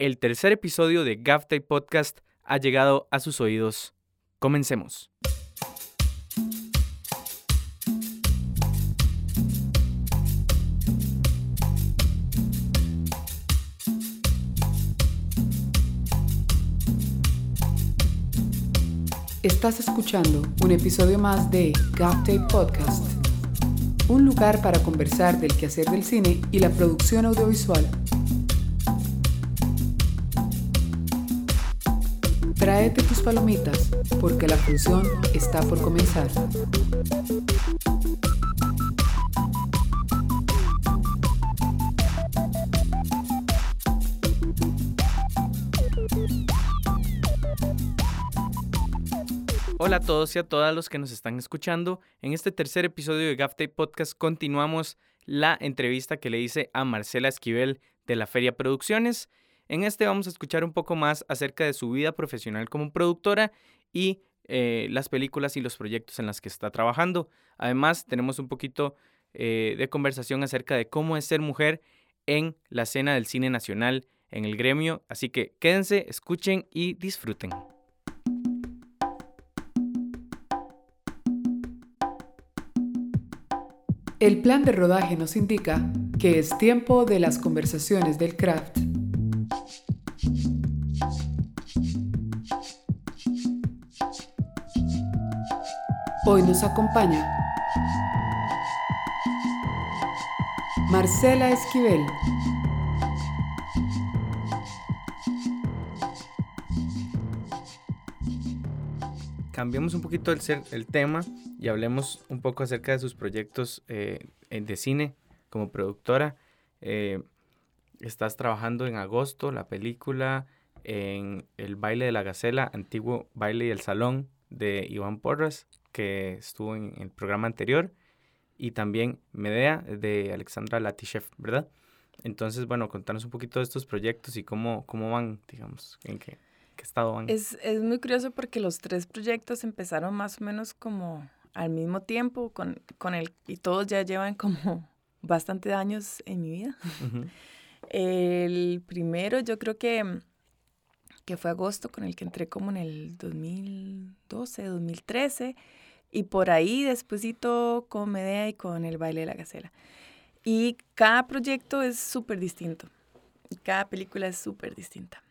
El tercer episodio de GAFTAI Podcast ha llegado a sus oídos. Comencemos. Estás escuchando un episodio más de GapTape Podcast, un lugar para conversar del quehacer del cine y la producción audiovisual. Tráete tus palomitas porque la función está por comenzar. Hola a todos y a todas los que nos están escuchando. En este tercer episodio de GAFTAI Podcast continuamos la entrevista que le hice a Marcela Esquivel de la Feria Producciones. En este vamos a escuchar un poco más acerca de su vida profesional como productora y eh, las películas y los proyectos en los que está trabajando. Además, tenemos un poquito eh, de conversación acerca de cómo es ser mujer en la escena del cine nacional, en el gremio. Así que quédense, escuchen y disfruten. El plan de rodaje nos indica que es tiempo de las conversaciones del craft. Hoy nos acompaña Marcela Esquivel. Cambiemos un poquito el, tema y hablemos un poco acerca de sus proyectos eh, de cine como productora. Eh, estás trabajando en agosto la película en El baile de la gacela, antiguo baile y el salón de Iván Porras, que estuvo en el programa anterior, y también Medea de Alexandra Latishev, ¿verdad? Entonces, bueno, contanos un poquito de estos proyectos y cómo, cómo van, digamos, en qué, qué estado van. Es, es muy curioso porque los tres proyectos empezaron más o menos como al mismo tiempo con, con el, y todos ya llevan como bastantes años en mi vida. Ujú. El primero yo creo que, que fue agosto con el que entré como en el 2012, 2013 y por ahí despuesito con Medea y con el baile de la gacela. Y cada proyecto es súper distinto. y Cada película es súper distinta.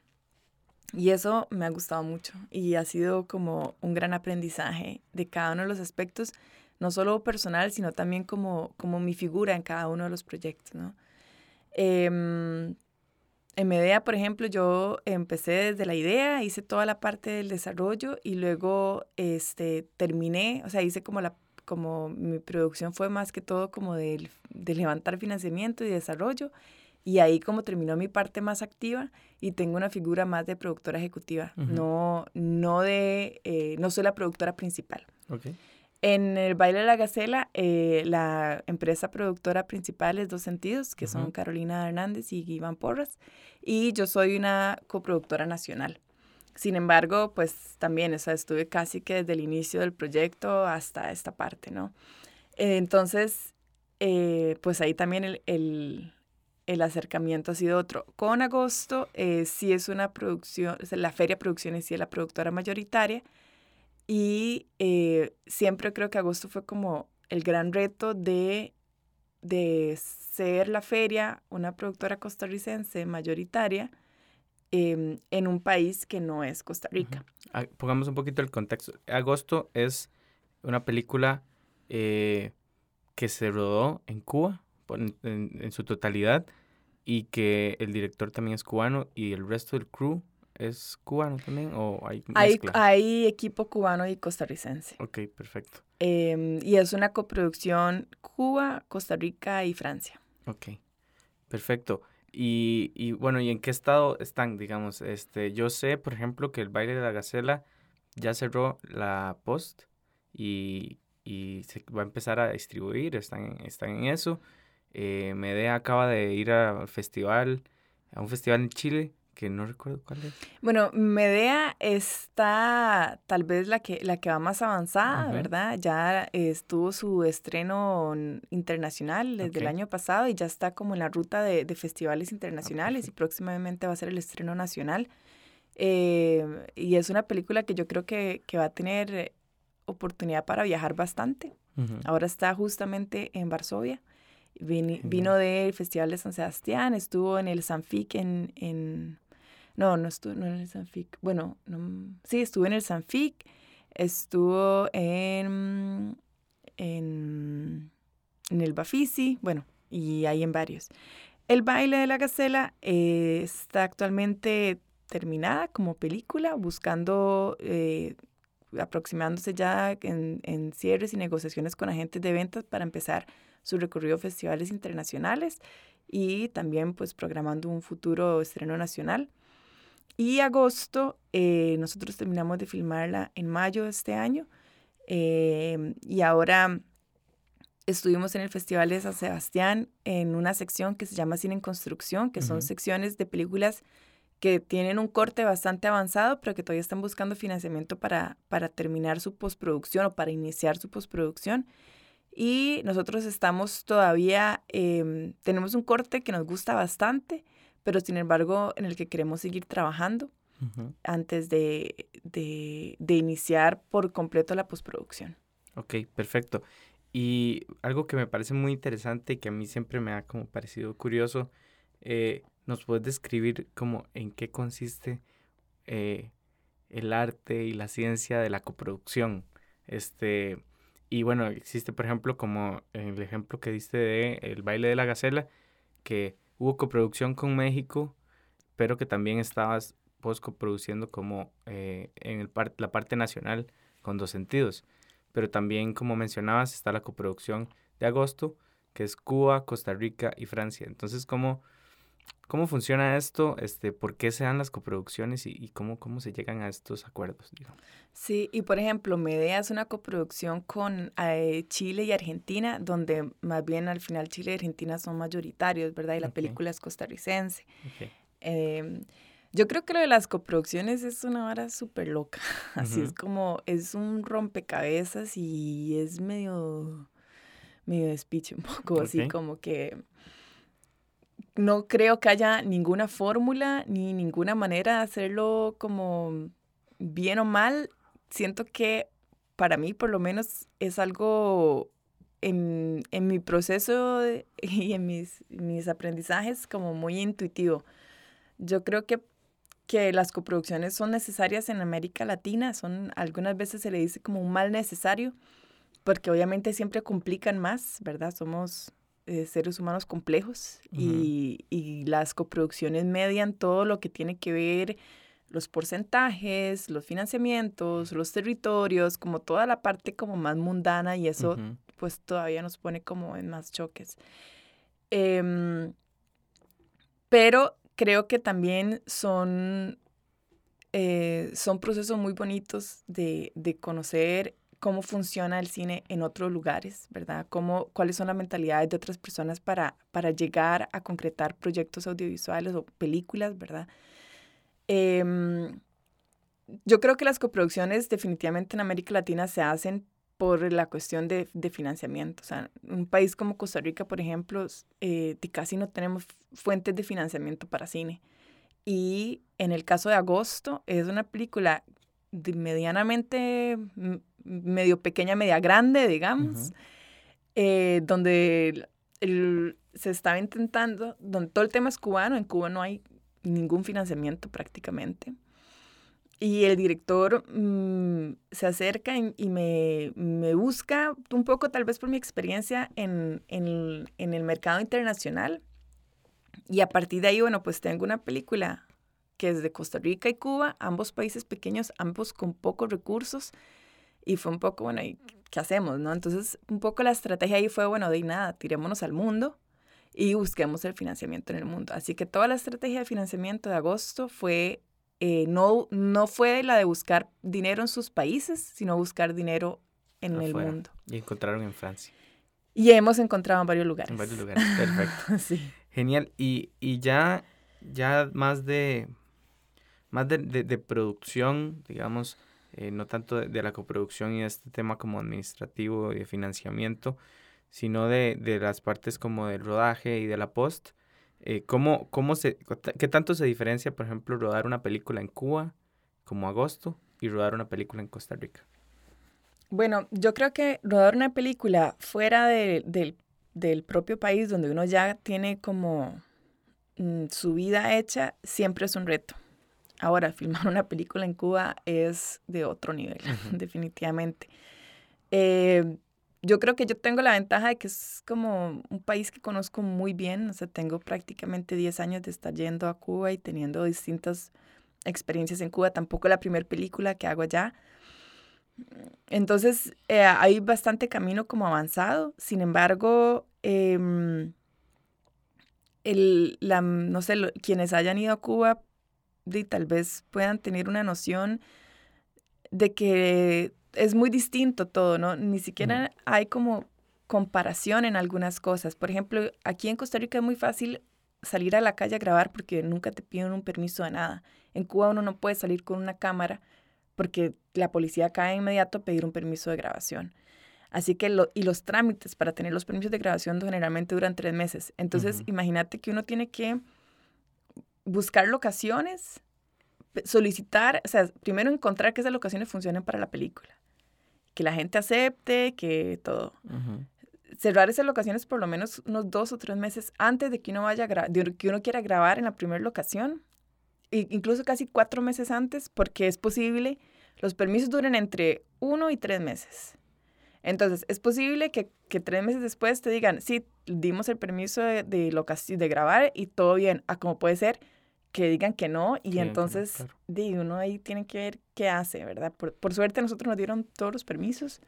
Y eso me ha gustado mucho y ha sido como un gran aprendizaje de cada uno de los aspectos, no solo personal, sino también como, como mi figura en cada uno de los proyectos. Em, en Medea, por ejemplo, yo empecé desde la idea, hice toda la parte del desarrollo y luego este, terminé, o sea, hice como la como mi producción fue más que todo como del- de, levantar financiamiento y desarrollo y ahí como terminó mi parte más activa y tengo una figura más de productora ejecutiva, Ujú. no, no de, eh, no soy la productora principal. Ok. En el baile de la gacela, eh, la empresa productora principal es Dos Sentidos, que son Ujú. Carolina Hernández y Iván Porras, y yo soy una coproductora nacional. Sin embargo, pues también, o sea, estuve casi que desde el inicio del proyecto hasta esta parte, ¿no? Eh, entonces, eh, pues ahí también el, el- el acercamiento ha sido otro. Con Agosto, eh, sí es una producción, o sea, la Feria Producciones sí es la productora mayoritaria, y eh, siempre creo que agosto fue como el gran reto de, de ser la feria, una productora costarricense mayoritaria em, en un país que no es Costa Rica. Ah, Pongamos un poquito el contexto. Agosto es una película eh, que se rodó en Cuba por- en, en- en su totalidad y que el director también es cubano y el resto del crew es cubano también o hay Hay, mezcla? hay equipo cubano y costarricense. Ok, perfecto. Em, y es una coproducción Cuba, Costa Rica y Francia. Ok, perfecto. Y, y bueno, ¿y en qué estado están, digamos? Este, yo sé, por ejemplo, que el baile de la gacela ya cerró la post y, y se va a empezar a distribuir, están, en- están en eso. Eh, Medea acaba de ir al festival, a un festival en Chile que no recuerdo cuál es. Bueno, Medea está tal vez la que, la que va más avanzada. ¿verdad? Ya estuvo su estreno internacional desde el año pasado y ya está como en la ruta de, de festivales internacionales y próximamente va a ser el estreno nacional. Eh, y es una película que yo creo que, que va a tener oportunidad para viajar bastante. Ahora está justamente en Varsovia. Vino del Festival de San Sebastián, estuvo en el Sanfic en, en... No, no estuvo no en el Sanfic. Bueno, no, sí, estuvo en el Sanfic, estuvo en, en, en el Bafisi, bueno, y hay en varios. El baile de la gacela eh, está actualmente terminada como película, buscando, eh, aproximándose ya en, en cierres y negociaciones con agentes de ventas para empezar su recorrido a festivales internacionales y también pues programando un futuro estreno nacional. Y agosto, eh, nosotros terminamos de filmarla en mayo de este año eh, y ahora estuvimos en el Festival de San Sebastián en una sección que se llama Cine en Construcción, que son secciones de películas que tienen un corte bastante avanzado, pero que todavía están buscando financiamiento para, para terminar su postproducción o para iniciar su postproducción. Y nosotros estamos todavía, em, tenemos un corte que nos gusta bastante, pero sin embargo en el que queremos seguir trabajando antes de, de, de iniciar por completo la postproducción. Ok, perfecto. Y algo que me parece muy interesante y que a mí siempre me ha como parecido curioso, eh, ¿nos puedes describir como en qué consiste eh, el arte y la ciencia de la coproducción? Este, y bueno, existe por ejemplo como el ejemplo que diste de El baile de la gacela, que hubo coproducción con México, pero que también estabas post coproduciendo como eh, en el par- la parte nacional con dos sentidos pero también, como mencionabas, está la coproducción de agosto, que es Cuba, Costa Rica y Francia. Entonces, ¿cómo, cómo funciona esto? Este, ¿Por qué se dan las coproducciones y, y cómo, cómo se llegan a estos acuerdos? digamos? Sí, y por ejemplo, Medea es una coproducción con eh, Chile y Argentina, donde más bien al final Chile y Argentina son mayoritarios, ¿verdad? Y la película es costarricense. Em, yo creo que lo de las coproducciones es una vara súper loca. Así es como, es un rompecabezas y es medio, medio despiche un poco, así como que no creo que haya ninguna fórmula ni ninguna manera de hacerlo como bien o mal. Siento que para mí por lo menos es algo en, en mi proceso y en mis, mis aprendizajes como muy intuitivo. Yo creo que, que las coproducciones son necesarias en América Latina, son algunas veces se le dice como un mal necesario, porque obviamente siempre complican más, ¿verdad? Somos eh, seres humanos complejos y, y las coproducciones median todo lo que tiene que ver los porcentajes, los financiamientos, los territorios, como toda la parte como más mundana y eso pues todavía nos pone como en más choques. Em, pero creo que también son, eh, son procesos muy bonitos de, de conocer cómo funciona el cine en otros lugares, ¿verdad? Cómo, cuáles son las mentalidades de otras personas para, para llegar a concretar proyectos audiovisuales o películas, ¿verdad? Em, yo creo que las coproducciones definitivamente en América Latina se hacen por la cuestión de, de financiamiento. O sea, un país como Costa Rica, por ejemplo, eh, casi no tenemos fuentes de financiamiento para cine. Y en el caso de Agosto, es una película medianamente, m- medio pequeña, media grande, digamos, Ujú. eh, donde el- el- se estaba intentando, donde todo el tema es cubano, en Cuba no hay ningún financiamiento prácticamente. Y el director mm, se acerca y, y me, me busca un poco, tal vez por mi experiencia en, en, en el mercado internacional. Y a partir de ahí, bueno, pues tengo una película que es de Costa Rica y Cuba, ambos países pequeños, ambos con pocos recursos. Y fue un poco, bueno, ¿y qué hacemos, no? Entonces, un poco la estrategia ahí fue, bueno, de nada, tirémonos al mundo y busquemos el financiamiento en el mundo. Así que toda la estrategia de financiamiento de agosto fue, eh, no, no fue la de buscar dinero en sus países, sino buscar dinero en Afuera. el mundo. Y encontraron en Francia, Y hemos encontrado en varios lugares. en varios lugares. Perfecto. sí. Genial. Y, y ya, ya más de, más de, de, producción, digamos, eh, no tanto de, la coproducción y este tema como administrativo y de financiamiento, sino de, de las partes como del rodaje y de la post. Eh, ¿cómo, cómo se, ¿Qué tanto se diferencia, por ejemplo, rodar una película en Cuba, como Agosto, y rodar una película en Costa Rica? Bueno, yo creo que rodar una película fuera de, del, del propio país, donde uno ya tiene como mm, su vida hecha, siempre es un reto. Ahora, filmar una película en Cuba es de otro nivel, definitivamente. Eh, yo creo que yo tengo la ventaja de que es como un país que conozco muy bien, o sea, tengo prácticamente 10 años de estar yendo a Cuba y teniendo distintas experiencias en Cuba, tampoco la primera película que hago allá. Entonces, eh, hay bastante camino como avanzado, sin embargo, em, el, la, no sé, quienes hayan ido a Cuba y tal vez puedan tener una noción de que es muy distinto todo, ¿no? Ni siquiera hay como comparación en algunas cosas. Por ejemplo, aquí en Costa Rica es muy fácil salir a la calle a grabar porque nunca te piden un permiso de nada. En Cuba uno no puede salir con una cámara porque la policía cae inmediato a pedir un permiso de grabación. Así que, lo, y los trámites para tener los permisos de grabación generalmente duran tres meses. Entonces, imagínate que uno tiene que buscar locaciones, solicitar, o sea, primero encontrar que esas locaciones funcionen para la película que la gente acepte, que todo. Cerrar esas locaciones por lo menos unos dos o tres meses antes de que uno vaya a de que uno quiera grabar en la primera locación, e incluso casi cuatro meses antes, porque es posible, los permisos duran entre uno y tres meses. Entonces, es posible que, que tres meses después te digan, sí, dimos el permiso de, de, de grabar y todo bien, a como puede ser que digan que no y entonces uno ahí tiene que ver qué hace, ¿verdad? Por, por, suerte nosotros nos dieron todos los permisos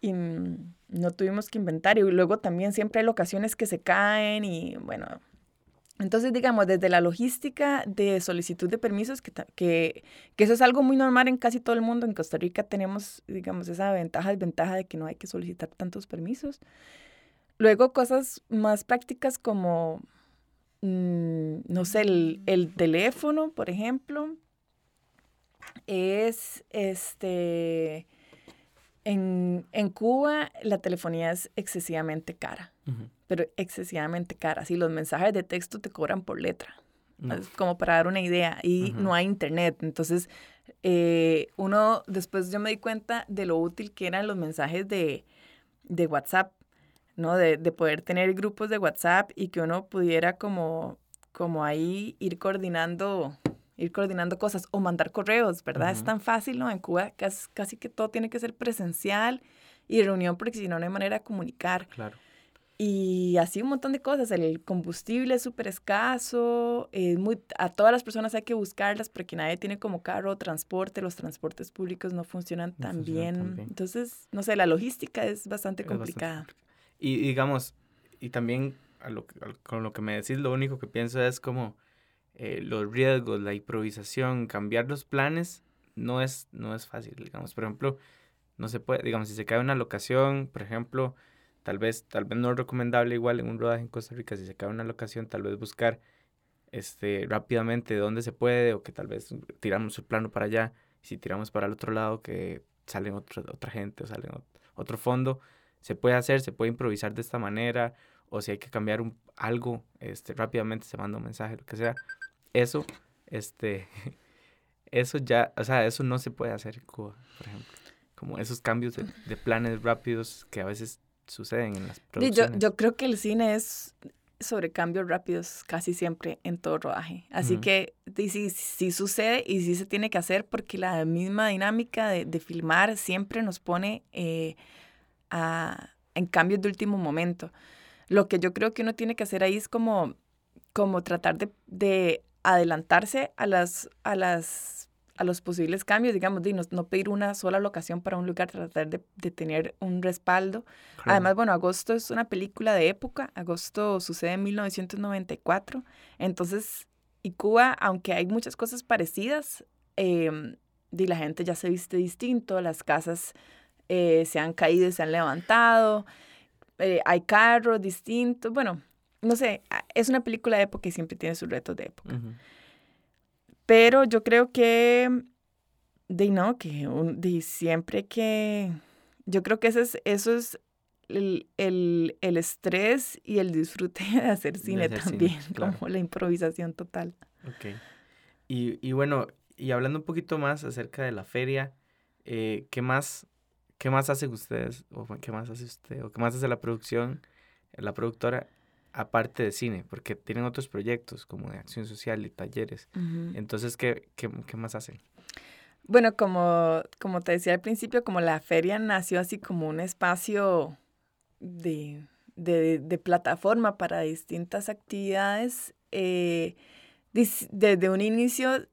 y no tuvimos que inventar y luego también siempre hay locaciones que se caen y bueno, entonces digamos desde la logística de solicitud de permisos, que, que, que eso es algo muy normal en casi todo el mundo, en Costa Rica tenemos digamos esa ventaja, desventaja de que no hay que solicitar tantos permisos. Luego cosas más prácticas como Mm, no sé, el, teléfono, por ejemplo, es este. En, Cuba la telefonía es excesivamente cara, pero excesivamente cara. Así los mensajes de texto te cobran por letra, como para dar una idea, y no hay internet. Entonces, eh, uno, después yo me di cuenta de lo útil que eran los mensajes de, de WhatsApp. ¿no? De, de, poder tener grupos de WhatsApp y que uno pudiera como, como ahí ir coordinando, ir coordinando cosas o mandar correos, ¿verdad? Es tan fácil, ¿no? En Cuba casi, casi, que todo tiene que ser presencial y reunión porque si no, no hay manera de comunicar. Claro. Y así un montón de cosas. El combustible es súper escaso. muy, a todas las personas hay que buscarlas porque nadie tiene como carro o transporte. Los transportes públicos no funcionan tan, bien. Entonces, no sé, la logística es bastante complicada. Y digamos, y también a lo, con lo que me decís, lo único que pienso es como eh, los riesgos, la improvisación, cambiar los planes, no es, no es fácil, digamos. Por ejemplo, no se puede, digamos, si se cae una locación, por ejemplo, tal vez, tal vez no es recomendable igual en un rodaje en Costa Rica, si se cae una locación, tal vez buscar este, rápidamente dónde se puede o que tal vez tiramos el plano para allá, si tiramos para el otro lado que sale otra gente o sale otro fondo, se puede hacer, se puede improvisar de esta manera, o si hay que cambiar un, algo, este, rápidamente se manda un mensaje, lo que sea. Eso, este, eso ya, o sea, eso no se puede hacer en Cuba, por ejemplo. Como esos cambios de, planes rápidos que a veces suceden en las producciones. Yo, yo creo que el cine es sobre cambios rápidos casi siempre en todo rodaje. Así que sí, sí, sucede y sí se tiene que hacer porque la misma dinámica de, de filmar siempre nos pone eh, en cambios de último momento. Lo que yo creo que uno tiene que hacer ahí es como, como tratar de, adelantarse a las, a las a los posibles cambios, digamos, de no, pedir una sola locación para un lugar, tratar de, tener un respaldo. Además, bueno, Agosto es una película de época, Agosto sucede en 1994, entonces, y Cuba, aunque hay muchas cosas parecidas, eh, la gente ya se viste distinto, las casas eh, se han caído y se han levantado, eh, hay carros distintos, bueno, no sé, es una película de época y siempre tiene sus retos de época. Pero yo creo que, de no, que un, de siempre que, yo creo que eso es, eso es el, el, el estrés y el disfrute de hacer cine también, como la improvisación total. Ok. Y, y, bueno, y hablando un poquito más acerca de la feria, eh, ¿qué más ¿Qué más hacen ustedes? ¿O qué más hace usted? ¿O qué más hace la producción, la productora, aparte de cine? Porque tienen otros proyectos como de acción social y talleres. Entonces, ¿qué, ¿qué, qué, más hacen? Bueno, como, como te decía al principio, como la feria nació así como un espacio de, de, de plataforma para distintas actividades, eh, desde un inicio,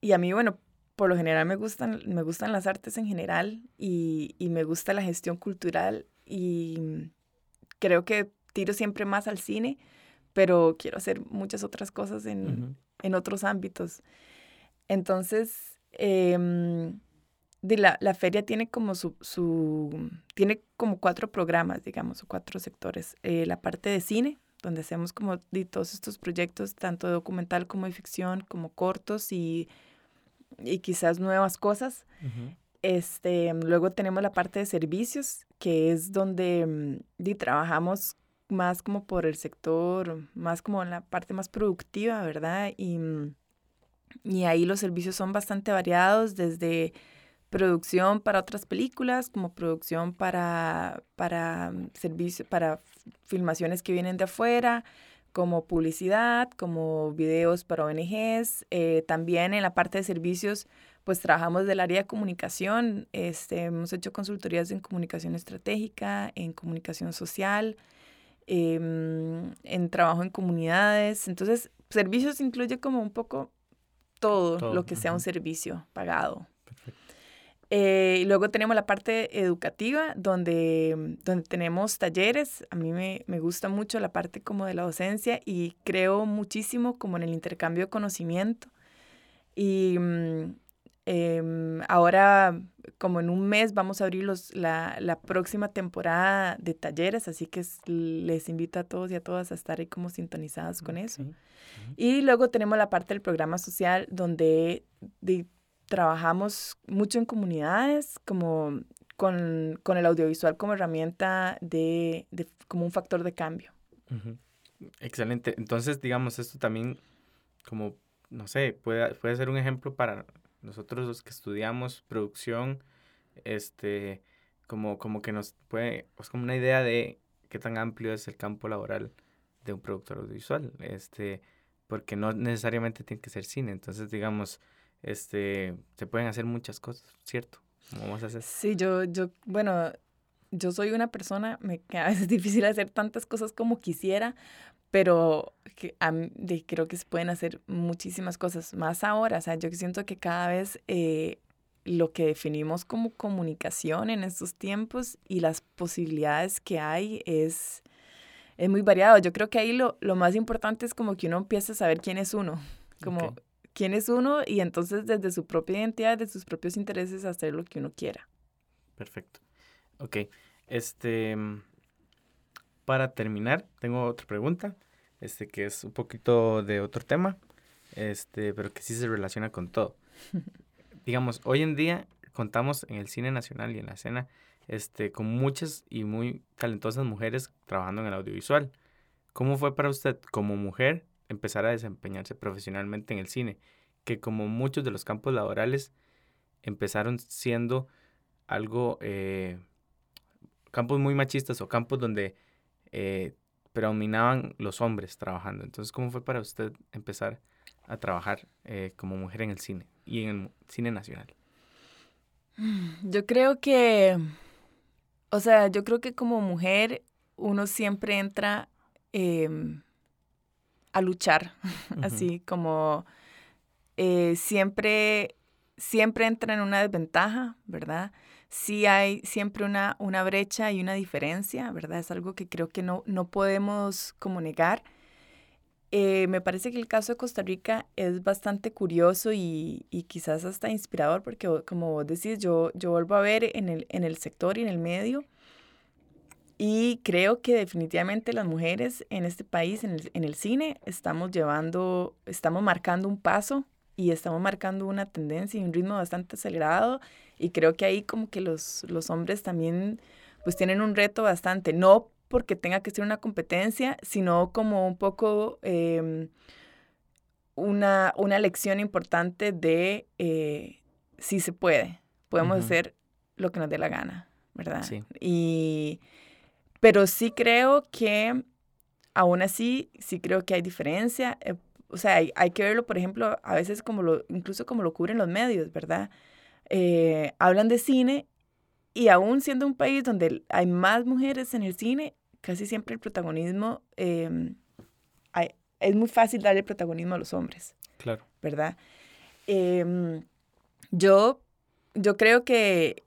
y a mí, bueno, por lo general me gustan, me gustan las artes en general y, y, me gusta la gestión cultural y creo que tiro siempre más al cine, pero quiero hacer muchas otras cosas en, en otros ámbitos. Entonces, eh, de la, la, feria tiene como su, su, tiene como cuatro programas, digamos, o cuatro sectores. Eh, la parte de cine, donde hacemos como de todos estos proyectos, tanto documental como de ficción, como cortos y y quizás nuevas cosas. este, luego tenemos la parte de servicios, que es donde mm, trabajamos más como por el sector, más como en la parte más productiva, ¿verdad? Y, mm, y ahí los servicios son bastante variados, desde producción para otras películas, como producción para, para, mm, servicio, para filmaciones que vienen de afuera, como publicidad, como videos para ONGs. Eh, también en la parte de servicios, pues trabajamos del área de comunicación. Este, hemos hecho consultorías en comunicación estratégica, en comunicación social, em, en trabajo en comunidades. Entonces, servicios incluye como un poco todo, lo que sea un servicio pagado. Eh, y luego tenemos la parte educativa, donde, donde tenemos talleres. A mí me, me, gusta mucho la parte como de la docencia y creo muchísimo como en el intercambio de conocimiento. Y em, ahora, como en un mes, vamos a abrir los, la, la, próxima temporada de talleres, así que les invito a todos y a todas a estar ahí como sintonizadas con eso. Y luego tenemos la parte del programa social, donde... De, trabajamos mucho en comunidades, como con, con el audiovisual como herramienta de, de, como un factor de cambio. Excelente. Entonces, digamos, esto también, como, no sé, puede, puede ser un ejemplo para nosotros los que estudiamos producción, este, como, como que nos puede, es como una idea de qué tan amplio es el campo laboral de un productor audiovisual, este, porque no necesariamente tiene que ser cine. Entonces, digamos, este, se pueden hacer muchas cosas, ¿cierto? vamos a hacer? Sí, yo, yo, bueno, yo soy una persona, me a veces es difícil hacer tantas cosas como quisiera, pero que, creo que se pueden hacer muchísimas cosas más ahora. O sea, yo siento que cada vez eh, lo que definimos como comunicación en estos tiempos y las posibilidades que hay es, es muy variado. Yo creo que ahí lo, lo más importante es como que uno empiece a saber quién es uno. Como quién es uno y entonces desde su propia identidad, de sus propios intereses, hacer lo que uno quiera. Perfecto. Ok. Este, para terminar, tengo otra pregunta, este, que es un poquito de otro tema, este, pero que sí se relaciona con todo. Digamos, hoy en día contamos en el cine nacional y en la escena este, con muchas y muy talentosas mujeres trabajando en el audiovisual. ¿Cómo fue para usted como mujer empezar a desempeñarse profesionalmente en el cine, que como muchos de los campos laborales empezaron siendo algo, eh, campos muy machistas o campos donde eh, predominaban los hombres trabajando. Entonces, ¿cómo fue para usted empezar a trabajar eh, como mujer en el cine y en el cine nacional? Yo creo que, o sea, yo creo que como mujer uno siempre entra em, a luchar, así como eh, siempre, siempre entra en una desventaja, ¿verdad? Sí hay siempre una, una brecha y una diferencia, ¿verdad? Es algo que creo que no, no podemos como negar. Eh, me parece que el caso de Costa Rica es bastante curioso y, y, quizás hasta inspirador porque, como vos decís, yo, yo vuelvo a ver en el, en el sector y en el medio y creo que definitivamente las mujeres en este país, en el, en el, cine, estamos llevando, estamos marcando un paso y estamos marcando una tendencia y un ritmo bastante acelerado y creo que ahí como que los, los hombres también pues tienen un reto bastante, no porque tenga que ser una competencia, sino como un poco em, una, una lección importante de eh, si se puede, podemos hacer lo que nos dé la gana, ¿verdad? Sí. Y, pero sí creo que, aún así, sí creo que hay diferencia. eh, o sea, hay, hay que verlo, por ejemplo, a veces como lo, incluso como lo cubren los medios, ¿verdad? Eh, hablan de cine y aún siendo un país donde hay más mujeres en el cine, casi siempre el protagonismo, em, hay- es muy fácil darle protagonismo a los hombres. Claro. ¿verdad? Em, yo, yo creo que,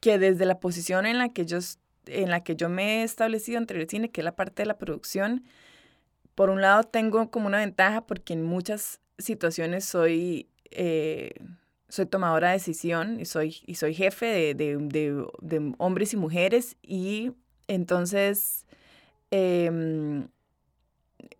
que desde la posición en la que yo, en la que yo me he establecido entre el cine, que es la parte de la producción, por un lado tengo como una ventaja porque en muchas situaciones soy, eh, soy tomadora de decisión y soy, y soy jefe de, de- de- de hombres y mujeres y entonces em,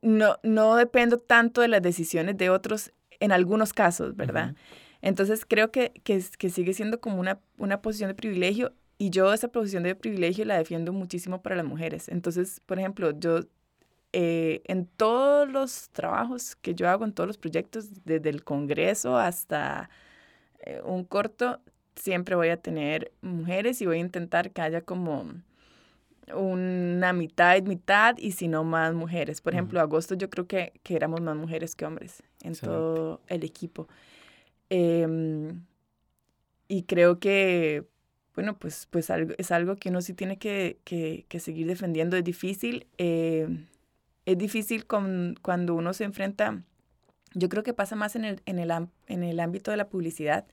no, no dependo tanto de las decisiones de otros en algunos casos, ¿verdad? Entonces creo que, que, que sigue siendo como una, una posición de privilegio y yo esa posición de privilegio la defiendo muchísimo para las mujeres. Entonces, por ejemplo, yo eh, en todos los trabajos que yo hago, en todos los proyectos, desde el Congreso hasta eh, un corto, siempre voy a tener mujeres y voy a intentar que haya como una mitad y mitad y si no más mujeres. Por ejemplo, agosto yo creo que, que éramos más mujeres que hombres en Excelente. todo el equipo. Em, y creo que, bueno, pues, pues algo, es algo que uno sí tiene que, que, que seguir defendiendo. Es difícil. eh, es difícil con, cuando uno se enfrenta, yo creo que pasa más en el, en el, en el ámbito de la publicidad,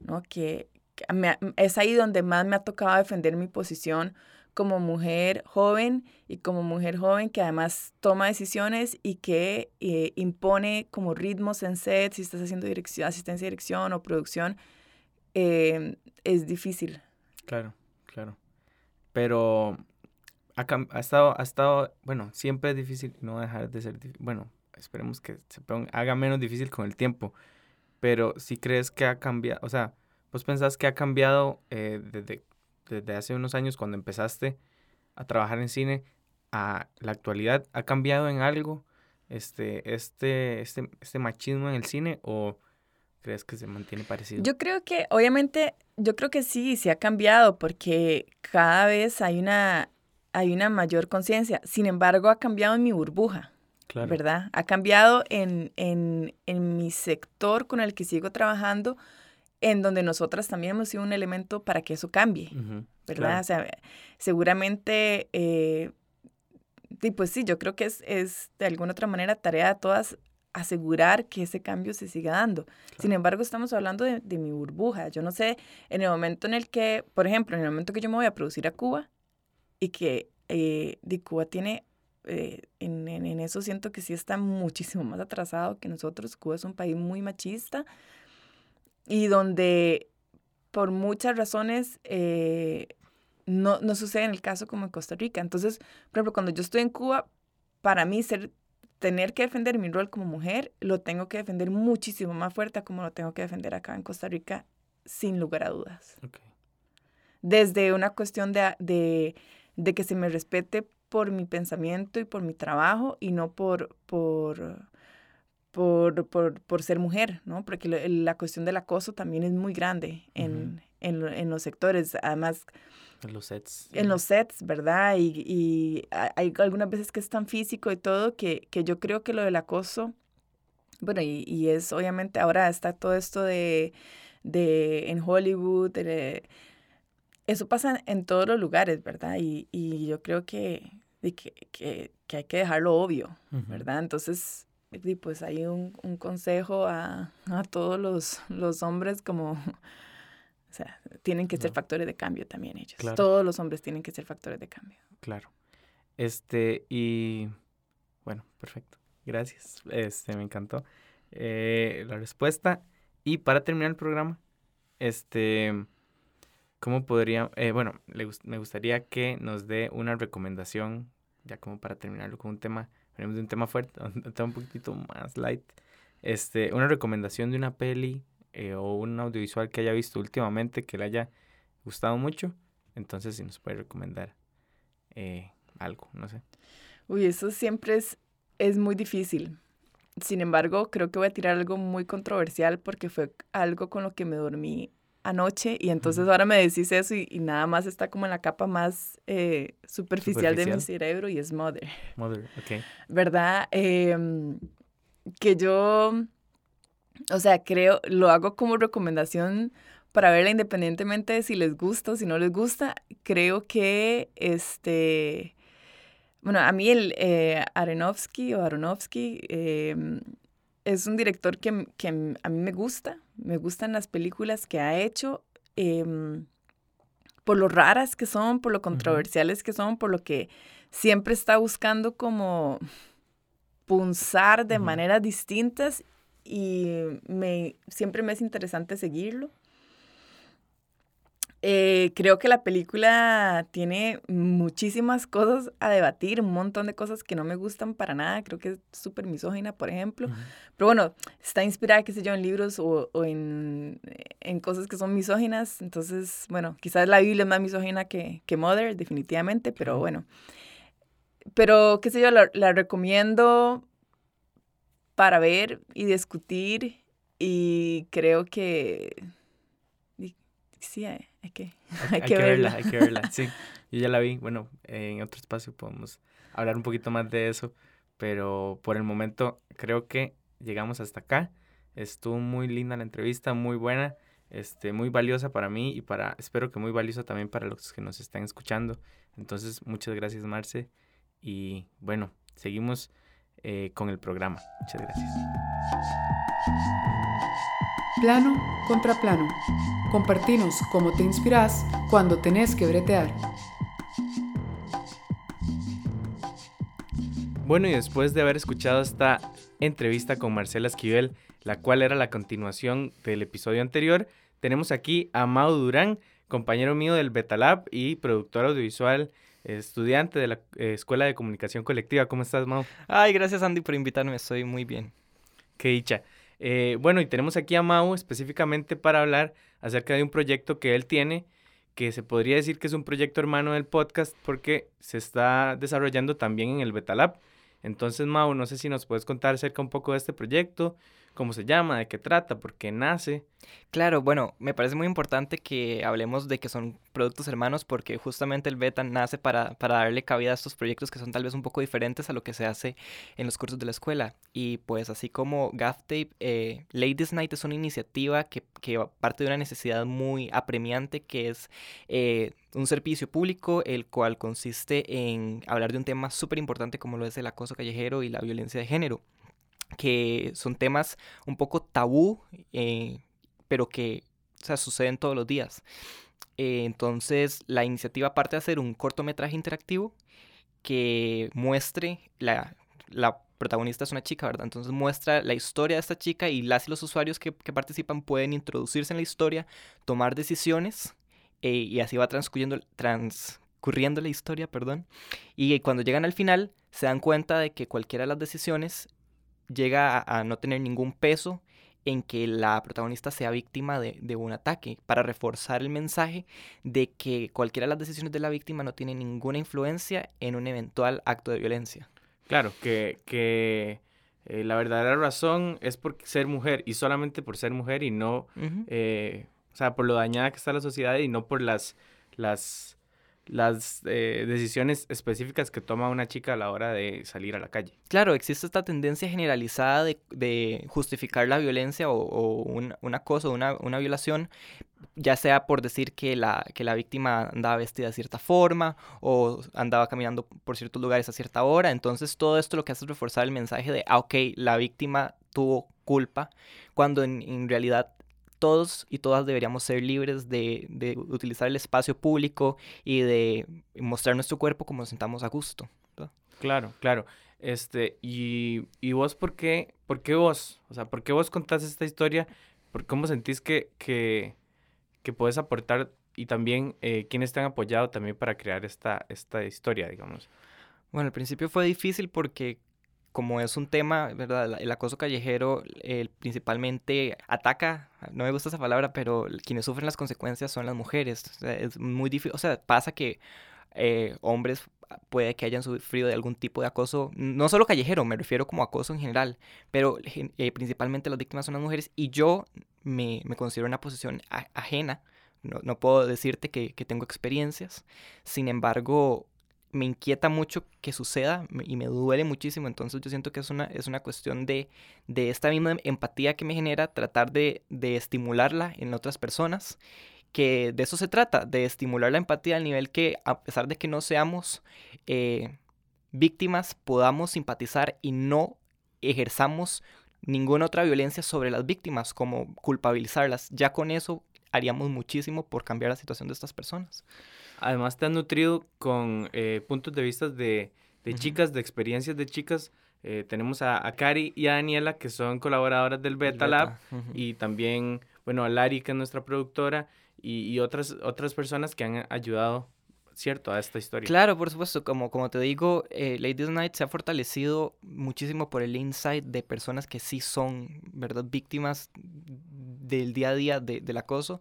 ¿no? Que, que me es ahí donde más me ha tocado defender mi posición como mujer joven y como mujer joven que además toma decisiones y que eh, impone como ritmos en set, si estás haciendo dirección, asistencia de dirección o producción, eh, es difícil. Claro, claro. Pero ha, ha estado, ha estado, bueno, siempre es difícil, no dejar de ser difícil. Bueno, esperemos que se ponga- haga menos difícil con el tiempo. Pero si crees que ha cambiado, o sea, vos pensás que ha cambiado eh, desde, desde hace unos años cuando empezaste a trabajar en cine a la actualidad, ¿ha cambiado en algo este, este, este, este machismo en el cine o crees que se mantiene parecido? Yo creo que, obviamente, yo creo que sí, sí ha cambiado porque cada vez hay una, hay una mayor conciencia. Sin embargo, ha cambiado en mi burbuja, claro. ¿verdad? Ha cambiado en, en, en mi sector con el que sigo trabajando, en donde nosotras también hemos sido un elemento para que eso cambie, ¿verdad? O sea, seguramente, eh, y pues sí, yo creo que es, es de alguna otra manera tarea de todas asegurar que ese cambio se siga dando. Sin embargo, estamos hablando de, de mi burbuja. Yo no sé, en el momento en el que, por ejemplo, en el momento que yo me voy a producir a Cuba y que eh, de Cuba tiene, eh, en, en, en eso siento que sí está muchísimo más atrasado que nosotros. Cuba es un país muy machista y donde por muchas razones eh, no, no sucede en el caso como en Costa Rica. Entonces, por ejemplo, cuando yo estoy en Cuba, para mí ser tener que defender mi rol como mujer, lo tengo que defender muchísimo más fuerte como lo tengo que defender acá en Costa Rica, sin lugar a dudas. ok. Desde una cuestión de, de, de que se me respete por mi pensamiento y por mi trabajo y no por, por, por, por, por ser mujer, ¿no? Porque lo- la cuestión del acoso también es muy grande en, en, en los sectores. Además, En los sets. en los sets, ¿verdad? Y, y ha- hay algunas veces que es tan físico y todo que, que yo creo que lo del acoso, bueno, y, y es obviamente ahora está todo esto de, de en Hollywood, de- eso pasa en todos los lugares, ¿verdad? Y, y yo creo que, que, que, que hay que dejarlo obvio, ¿verdad? Entonces, y pues hay un, un consejo a, a todos los, los hombres como, o sea, tienen que ser No. factores de cambio también ellos. Claro. Todos los hombres tienen que ser factores de cambio. Claro. Este, y bueno, perfecto. Gracias. Este, me encantó eh, la respuesta. Y para terminar el programa, este, ¿cómo podría, eh, bueno, le me gustaría que nos dé una recomendación, ya como para terminarlo con un tema, venimos de un tema fuerte, un tema un poquitito más light, este, una recomendación de una peli eh, o un audiovisual que haya visto últimamente que le haya gustado mucho. Entonces, si nos puede recomendar eh, algo, no sé. Uy, eso siempre es, es muy difícil. Sin embargo, creo que voy a tirar algo muy controversial porque fue algo con lo que me dormí anoche y entonces ahora me decís eso y, nada más está como en la capa más eh, superficial, de mi cerebro y es Mother. Mother, ok. ¿Verdad? Em, que yo, o sea, creo, lo hago como recomendación para verla independientemente de si les gusta o si no les gusta. Creo que este bueno, a mí el eh, Aronofsky o Aronofsky em, es un director que, que, a mí me gusta, me gustan las películas que ha hecho, em, por lo raras que son, por lo controversiales que son, por lo que siempre está buscando como punzar de maneras distintas y me, siempre me es interesante seguirlo. Eh, creo que la película tiene muchísimas cosas a debatir, un montón de cosas que no me gustan para nada. Creo que es súper misógina, por ejemplo. Pero bueno, está inspirada, qué sé yo, en libros o, en, en, cosas que son misóginas. Entonces, bueno, quizás la Biblia es más misógina que, que Mother, definitivamente, pero bueno. Pero, qué sé yo, la, la recomiendo para ver y discutir. Y creo que sí, hay, que, hay, que, verla. Hay que verla, sí. Yo ya la vi. Bueno, en otro espacio podemos hablar un poquito más de eso. Pero por el momento creo que llegamos hasta acá. Estuvo muy linda la entrevista, muy buena, este, muy valiosa para mí y para, espero que muy valiosa también para los que nos están escuchando. Entonces, muchas gracias, Marce. Y bueno, seguimos eh, con el programa. Muchas gracias. Plano contra plano. Compartinos cómo te inspiras cuando tenés que bretear. Bueno, y después de haber escuchado esta entrevista con Marcela Esquivel, la cual era la continuación del episodio anterior, tenemos aquí a Mau Durán, compañero mío del Betalab y productor audiovisual, estudiante de la eh, Escuela de Comunicación Colectiva. ¿Cómo estás, Mau? Ay, gracias Andy por invitarme, estoy muy bien. Qué dicha. Eh, bueno, y tenemos aquí a Mau específicamente para hablar acerca de un proyecto que él tiene, que se podría decir que es un proyecto hermano del podcast porque se está desarrollando también en el Betalab. Entonces, Mau, no sé si nos puedes contar acerca un poco de este proyecto, cómo se llama, de qué trata, por qué nace. Claro, bueno, me parece muy importante que hablemos de que son productos hermanos porque justamente el beta nace para, darle cabida a estos proyectos que son tal vez un poco diferentes a lo que se hace en los cursos de la escuela. Y pues así como GAFTAPE, eh, Ladies Night es una iniciativa que, parte de una necesidad muy apremiante que es... Eh, un servicio público, el cual consiste en hablar de un tema súper importante como lo es el acoso callejero y la violencia de género que son temas un poco tabú, eh, pero que o suceden todos los días. Eh, entonces, la iniciativa parte de hacer un cortometraje interactivo que muestre, la, la protagonista es una chica, ¿verdad? Entonces muestra la historia de esta chica y las y los usuarios que, participan pueden introducirse en la historia, tomar decisiones eh, y así va transcurriendo, transcurriendo la historia, perdón. Y cuando llegan al final se dan cuenta de que cualquiera de las decisiones llega a, no tener ningún peso en que la protagonista sea víctima de, un ataque, para reforzar el mensaje de que cualquiera de las decisiones de la víctima no tiene ninguna influencia en un eventual acto de violencia. Claro, que, que eh, la verdadera razón es por ser mujer y solamente por ser mujer y no, eh, o sea, por lo dañada que está la sociedad y no por las, las las eh, decisiones específicas que toma una chica a la hora de salir a la calle. Claro, existe esta tendencia generalizada de, justificar la violencia o, un, una cosa, una, una violación, ya sea por decir que la, que la víctima andaba vestida de cierta forma o andaba caminando por ciertos lugares a cierta hora. Entonces todo esto lo que hace es reforzar el mensaje de, ah, ok, la víctima tuvo culpa, cuando en realidad todos y todas deberíamos ser libres de, utilizar el espacio público y de mostrar nuestro cuerpo como nos sentamos a gusto. Claro, claro. Este, y, y, vos, ¿por qué, ¿por qué vos? O sea, ¿por qué vos contás esta historia? ¿Por cómo sentís que, que, que puedes aportar y también eh, quiénes te han apoyado también para crear esta, esta historia, digamos? Bueno, al principio fue difícil porque como es un tema, ¿verdad? El acoso callejero principalmente ataca, no me gusta esa palabra, pero quienes sufren las consecuencias son las mujeres. es muy difícil, o sea, pasa que eh, hombres puede que hayan sufrido de algún tipo de acoso, no solo callejero, me refiero como acoso en general, pero eh, principalmente las víctimas son las mujeres y yo me, me considero en una posición ajena, no, no, puedo decirte que, que tengo experiencias, sin embargo, me inquieta mucho que suceda y me duele muchísimo. Entonces yo siento que es una, es una cuestión de, de esta misma empatía que me genera, tratar de, de, estimularla en otras personas, que de eso se trata, de estimular la empatía al nivel que a pesar de que no seamos eh, víctimas, podamos simpatizar y no ejerzamos ninguna otra violencia sobre las víctimas, como culpabilizarlas. Ya con eso haríamos muchísimo por cambiar la situación de estas personas. Además, te has nutrido con eh, puntos de vista de, de chicas, de experiencias de chicas. Eh, tenemos a, a, Cari y a Daniela, que son colaboradoras del Beta, Lab, y también, bueno, a Lari, que es nuestra productora, y, y, otras, otras personas que han ayudado, ¿cierto?, a esta historia. Claro, por supuesto, como, como te digo, eh, Ladies Night se ha fortalecido muchísimo por el insight de personas que sí son, ¿verdad?, víctimas del día a día de, del acoso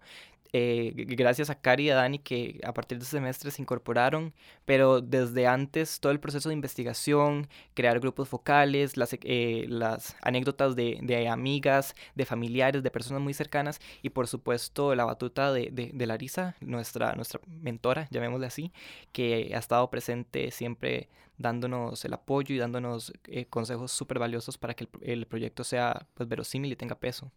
eh, gracias a Cari y a Dani que a partir de este semestre se incorporaron, pero desde antes todo el proceso de investigación, crear grupos focales, las, eh, las anécdotas de, de, amigas, de familiares, de personas muy cercanas y por supuesto la batuta de, de, Larisa, nuestra, nuestra mentora, llamémosle así, que ha estado presente siempre dándonos el apoyo y dándonos eh, consejos súper valiosos para que el, el, proyecto sea pues verosímil y tenga peso.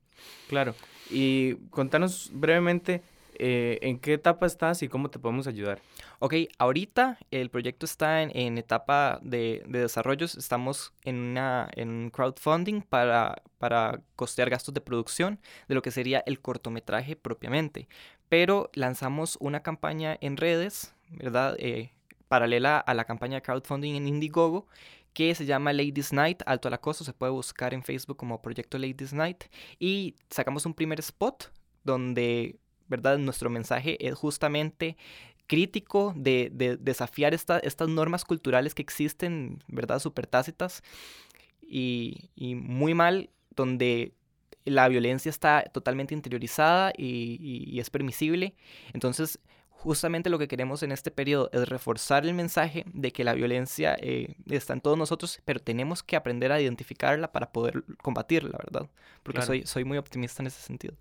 Claro, y contanos brevemente eh, en qué etapa estás y cómo te podemos ayudar. Ok, ahorita el proyecto está en, en etapa de, de, desarrollo, estamos en, una, en un crowdfunding para, para costear gastos de producción de lo que sería el cortometraje propiamente, pero lanzamos una campaña en redes, ¿verdad? Eh, paralela a la campaña de crowdfunding en Indiegogo, que se llama Ladies Night, Alto al Acoso, se puede buscar en Facebook como Proyecto Ladies Night, y sacamos un primer spot donde, ¿verdad? Nuestro mensaje es justamente crítico de, de desafiar esta, estas normas culturales que existen, ¿verdad? Súper tácitas y, y muy mal, donde la violencia está totalmente interiorizada y es permisible. Entonces, justamente lo que queremos en este periodo es reforzar el mensaje de que la violencia eh, está en todos nosotros, pero tenemos que aprender a identificarla para poder combatirla, ¿verdad? Porque soy, soy muy optimista en ese sentido.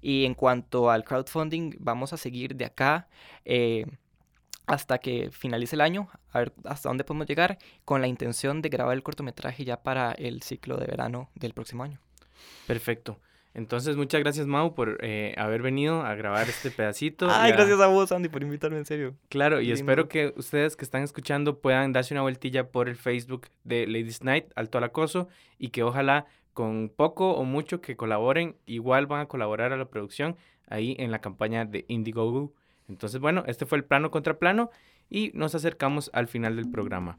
Y en cuanto al crowdfunding, vamos a seguir de acá. Eh, hasta que finalice el año, a ver hasta dónde podemos llegar, con la intención de grabar el cortometraje ya para el ciclo de verano del próximo año. Perfecto. Entonces, muchas gracias, Mau, por eh, haber venido a grabar este pedacito. Ay, gracias a vos, Andy, por invitarme, en serio. Claro, y espero que ustedes que están escuchando puedan darse una vueltilla por el Facebook de Ladies Night, Alto al Acoso, y que ojalá con poco o mucho que colaboren, igual van a colaborar a la producción ahí en la campaña de Indiegogo. Entonces, bueno, este fue el plano contra plano y nos acercamos al final del programa.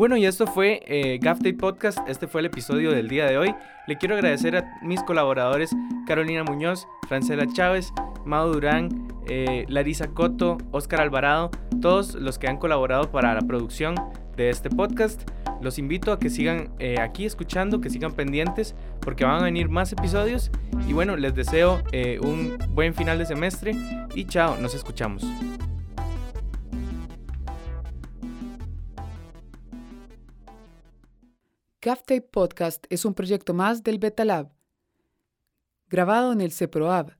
Bueno, y esto fue eh, Podcast. Este fue el episodio del día de hoy. Le quiero agradecer a mis colaboradores Carolina Muñoz, Francela Chávez, Mao Durán, eh, Larisa Coto, Oscar Alvarado, todos los que han colaborado para la producción de este podcast. Los invito a que sigan eh, aquí escuchando, que sigan pendientes, porque van a venir más episodios. Y bueno, les deseo eh, un buen final de semestre y chao, nos escuchamos. GAFTAPE Podcast es un proyecto más del Beta Lab, grabado en el CEPROAB,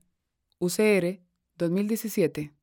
UCR 2017.